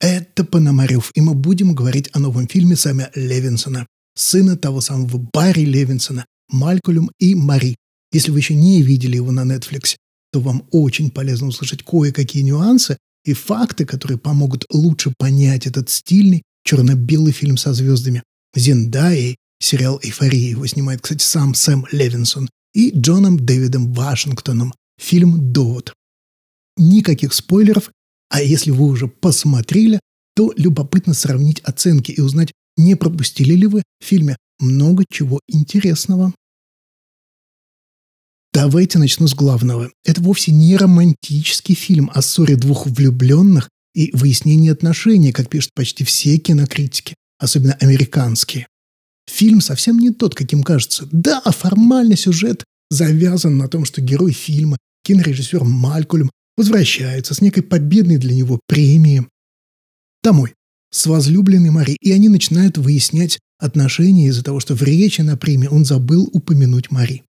Это Пономарев, и мы будем говорить о новом фильме Сэма Левинсона, сына того самого Барри Левинсона, Малькольм и Мари. Если вы еще не видели его на Netflix, то вам очень полезно услышать кое-какие нюансы и факты, которые помогут лучше понять этот стильный черно-белый фильм со звездами. Зендаей, сериал «Эйфория», его снимает, кстати, сам Сэм Левинсон, и Джоном Дэвидом Вашингтоном, фильм «Довод». Никаких спойлеров, а если вы уже посмотрели, то любопытно сравнить оценки и узнать, не пропустили ли вы в фильме много чего интересного. Давайте начну с главного. Это вовсе не романтический фильм о ссоре двух влюбленных и выяснении отношений, как пишут почти все кинокритики, особенно американские. Фильм совсем не тот, каким кажется. Да, формальный сюжет завязан на том, что герой фильма, кинорежиссер Малькольм, возвращается с некой победной для него премией домой с возлюбленной Мари, и они начинают выяснять отношения из-за того, что в речи на премии он забыл упомянуть Мари.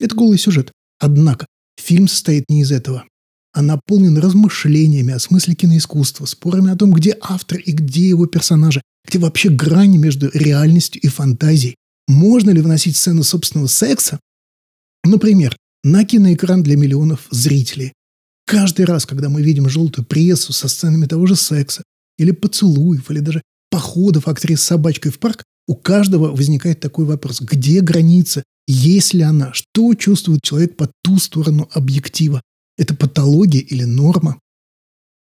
Это голый сюжет. Однако фильм состоит не из этого, а наполнен размышлениями о смысле киноискусства, спорами о том, где автор и где его персонажи, где вообще грани между реальностью и фантазией. Можно ли вносить сцену собственного секса? Например, на киноэкран для миллионов зрителей. Каждый раз, когда мы видим желтую прессу со сценами того же секса, или поцелуев, или даже походов актрис с собачкой в парк, у каждого возникает такой вопрос. Где граница? Есть ли она? Что чувствует человек по ту сторону объектива? Это патология или норма?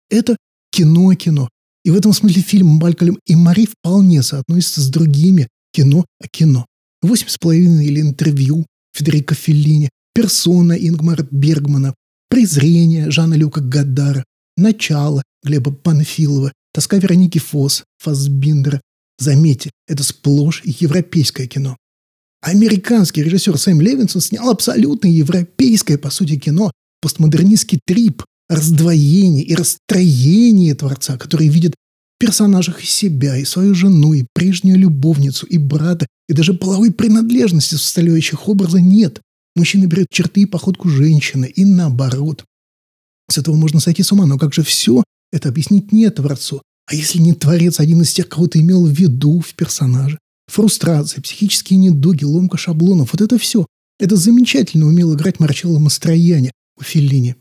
Это кино-кино. И в этом смысле фильм «Малькольм и Мари» вполне соотносится с другими кино о кино. «Восемь с половиной» или «Интервью» Федерико Феллини, «Персона» Ингмара Бергмана, «Презрение» Жана Люка Гадара, «Начало» Глеба Панфилова, «Тоска Вероники Фос» Фасбиндера. Заметьте, это сплошь европейское кино. Американский режиссер Сэм Левинсон снял абсолютно европейское, по сути, кино, постмодернистский трип, раздвоение и расстроение Творца, который видит в персонажах и себя, и свою жену, и прежнюю любовницу, и брата, и даже половой принадлежности составляющих образа нет. Мужчина берет черты и походку женщины, и наоборот. С этого можно сойти с ума, но как же все это объяснить не Творцу? А если не Творец, один из тех, кого ты имел в виду в персонаже? Фрустрация, психические недуги, ломка шаблонов – вот это все. Это замечательно умел играть Марчелло Мастрояне у Феллини.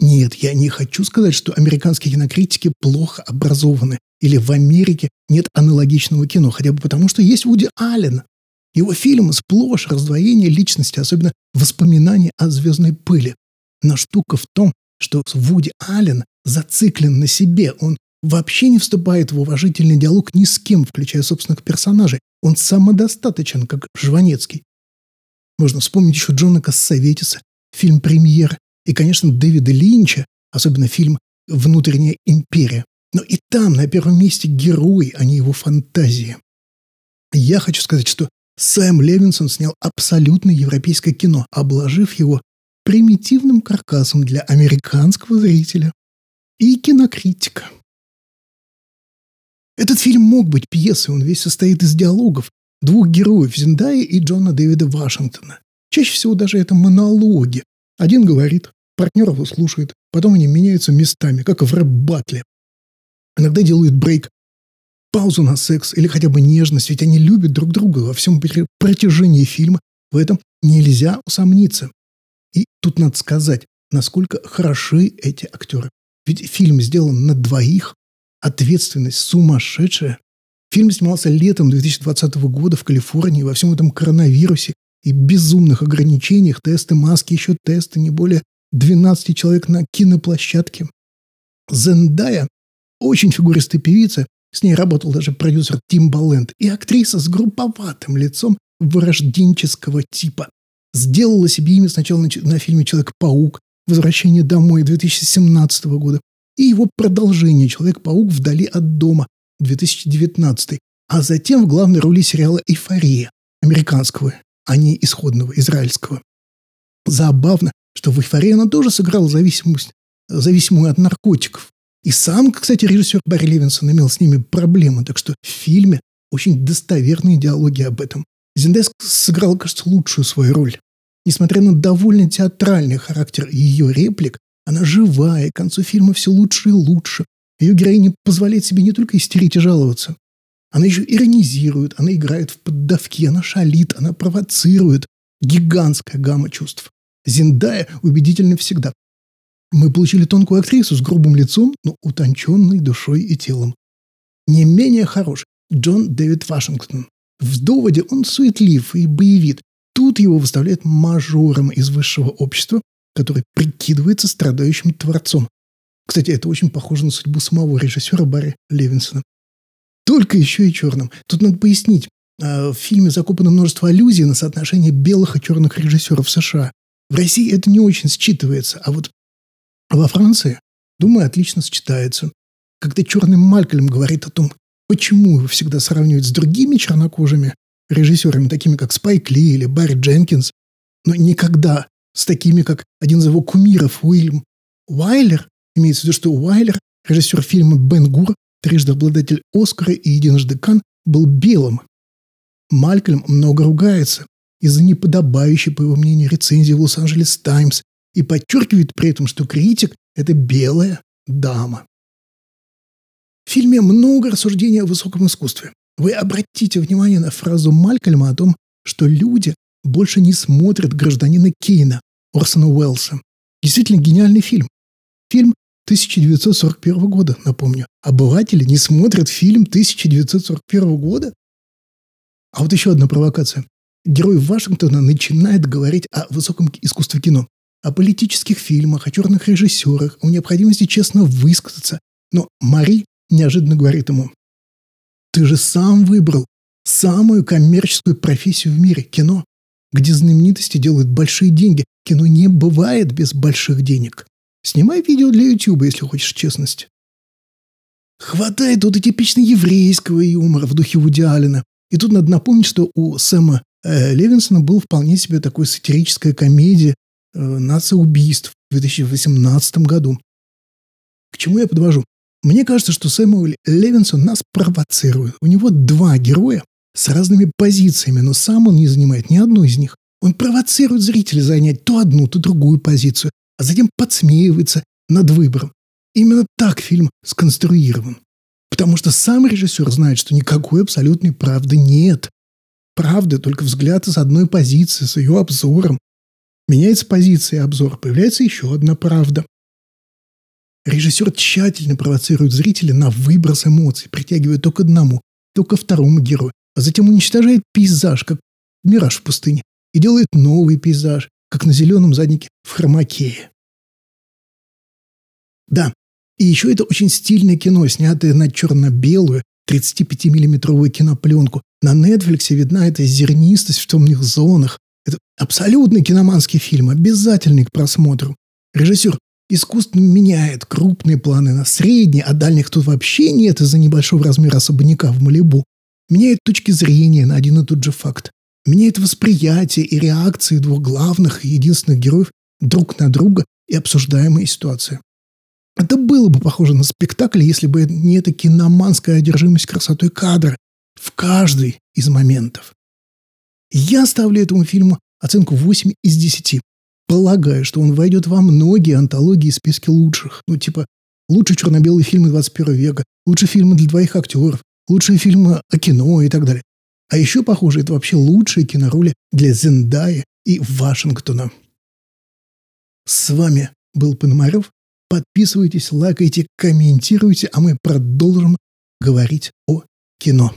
Нет, я не хочу сказать, что американские кинокритики плохо образованы. Или в Америке нет аналогичного кино, хотя бы потому, что есть Вуди Аллен. Его фильмы сплошь раздвоение личности, особенно воспоминания о звездной пыли. Но штука в том, что Вуди Аллен зациклен на себе. Он вообще не вступает в уважительный диалог ни с кем, включая собственных персонажей. Он самодостаточен, как Жванецкий. Можно вспомнить еще Джона Кассаветиса, фильм «Премьер», и, конечно, Дэвида Линча, особенно фильм «Внутренняя империя». Но и там на первом месте герой, а не его фантазии. Я хочу сказать, что Сэм Левинсон снял абсолютно европейское кино, обложив его примитивным каркасом для американского зрителя и кинокритика. Этот фильм мог быть пьесой, он весь состоит из диалогов двух героев Зендая и Джона Дэвида Вашингтона. Чаще всего даже это монологи. Один говорит, партнер его слушает, потом они меняются местами, как в рэп-батле. Иногда делают брейк, паузу на секс или хотя бы нежность, ведь они любят друг друга во всем протяжении фильма. В этом нельзя усомниться. И тут надо сказать, насколько хороши эти актеры. Ведь фильм сделан на двоих, ответственность сумасшедшая. Фильм снимался летом 2020 года в Калифорнии во всем этом коронавирусе и безумных ограничениях, тесты маски, еще тесты, не более 12 человек на киноплощадке. Зендая очень фигуристая певица, с ней работал даже продюсер Тим Балленд, и актриса с групповатым лицом вырожденческого типа. Сделала себе имя сначала на, на фильме «Человек-паук», «Возвращение домой» 2017 года, и его продолжение «Человек-паук вдали от дома» 2019, а затем в главной роли сериала «Эйфория» американского, а не исходного, израильского. Забавно, что в «Эйфории» она тоже сыграла зависимость, зависимую от наркотиков. И сам, кстати, режиссер Барри Левинсон имел с ними проблемы, так что в фильме очень достоверные диалоги об этом. Зиндеск сыграл, кажется, лучшую свою роль. Несмотря на довольно театральный характер ее реплик, она живая, к концу фильма все лучше и лучше. Ее героиня позволяет себе не только истерить и жаловаться. Она еще иронизирует, она играет в поддавки, она шалит, она провоцирует. Гигантская гамма чувств. Зиндая убедительна всегда. Мы получили тонкую актрису с грубым лицом, но утонченной душой и телом. Не менее хорош Джон Дэвид Вашингтон. В доводе он суетлив и боевит. Тут его выставляют мажором из высшего общества, который прикидывается страдающим творцом. Кстати, это очень похоже на судьбу самого режиссера Барри Левинсона. Только еще и черным. Тут надо пояснить. А, в фильме закопано множество аллюзий на соотношение белых и черных режиссеров США. В России это не очень считывается, а вот во Франции, думаю, отлично сочетается. Когда черный Малькольм говорит о том, почему его всегда сравнивают с другими чернокожими режиссерами, такими как Спайк Ли или Барри Дженкинс, но никогда с такими, как один из его кумиров Уильям Уайлер, имеется в виду, что Уайлер, режиссер фильма «Бен Гур», трижды обладатель Оскара и единожды Кан, был белым. Малькольм много ругается из-за неподобающей, по его мнению, рецензии в Лос-Анджелес Таймс и подчеркивает при этом, что критик – это белая дама. В фильме много рассуждений о высоком искусстве. Вы обратите внимание на фразу Малькольма о том, что люди больше не смотрят «Гражданина Кейна» Орсона Уэллса. Действительно гениальный фильм. Фильм 1941 года, напомню. Обыватели не смотрят фильм 1941 года? А вот еще одна провокация. Герой Вашингтона начинает говорить о высоком искусстве кино, о политических фильмах, о черных режиссерах, о необходимости честно высказаться. Но Мари неожиданно говорит ему, «Ты же сам выбрал самую коммерческую профессию в мире – кино где знаменитости делают большие деньги. Кино не бывает без больших денег. Снимай видео для YouTube, если хочешь честности. Хватает тут и типично еврейского юмора в духе Вуди Аллена. И тут надо напомнить, что у Сэма э, Левинсона был вполне себе такой сатирическая комедия э, «Нация убийств» в 2018 году. К чему я подвожу? Мне кажется, что Сэмюэль Левинсон нас провоцирует. У него два героя, с разными позициями, но сам он не занимает ни одной из них. Он провоцирует зрителя занять то одну, то другую позицию, а затем подсмеивается над выбором. Именно так фильм сконструирован. Потому что сам режиссер знает, что никакой абсолютной правды нет. Правда только взгляд из одной позиции, с ее обзором. Меняется позиция и обзор, появляется еще одна правда. Режиссер тщательно провоцирует зрителя на выброс эмоций, притягивая то к одному, то ко второму герою, а затем уничтожает пейзаж, как мираж в пустыне, и делает новый пейзаж, как на зеленом заднике в хромакее. Да, и еще это очень стильное кино, снятое на черно-белую 35-миллиметровую кинопленку. На Netflix видна эта зернистость в темных зонах. Это абсолютный киноманский фильм, обязательный к просмотру. Режиссер искусственно меняет крупные планы на средние, а дальних тут вообще нет из-за небольшого размера особняка в Малибу меняет точки зрения на один и тот же факт, меняет восприятие и реакции двух главных и единственных героев друг на друга и обсуждаемые ситуации. Это было бы похоже на спектакль, если бы не эта киноманская одержимость красотой кадра в каждый из моментов. Я ставлю этому фильму оценку 8 из 10. Полагаю, что он войдет во многие антологии и списки лучших. Ну, типа, лучшие черно-белые фильмы 21 века, лучшие фильмы для двоих актеров, лучшие фильмы о кино и так далее. А еще, похоже, это вообще лучшие кинороли для Зендая и Вашингтона. С вами был Пономарев. Подписывайтесь, лайкайте, комментируйте, а мы продолжим говорить о кино.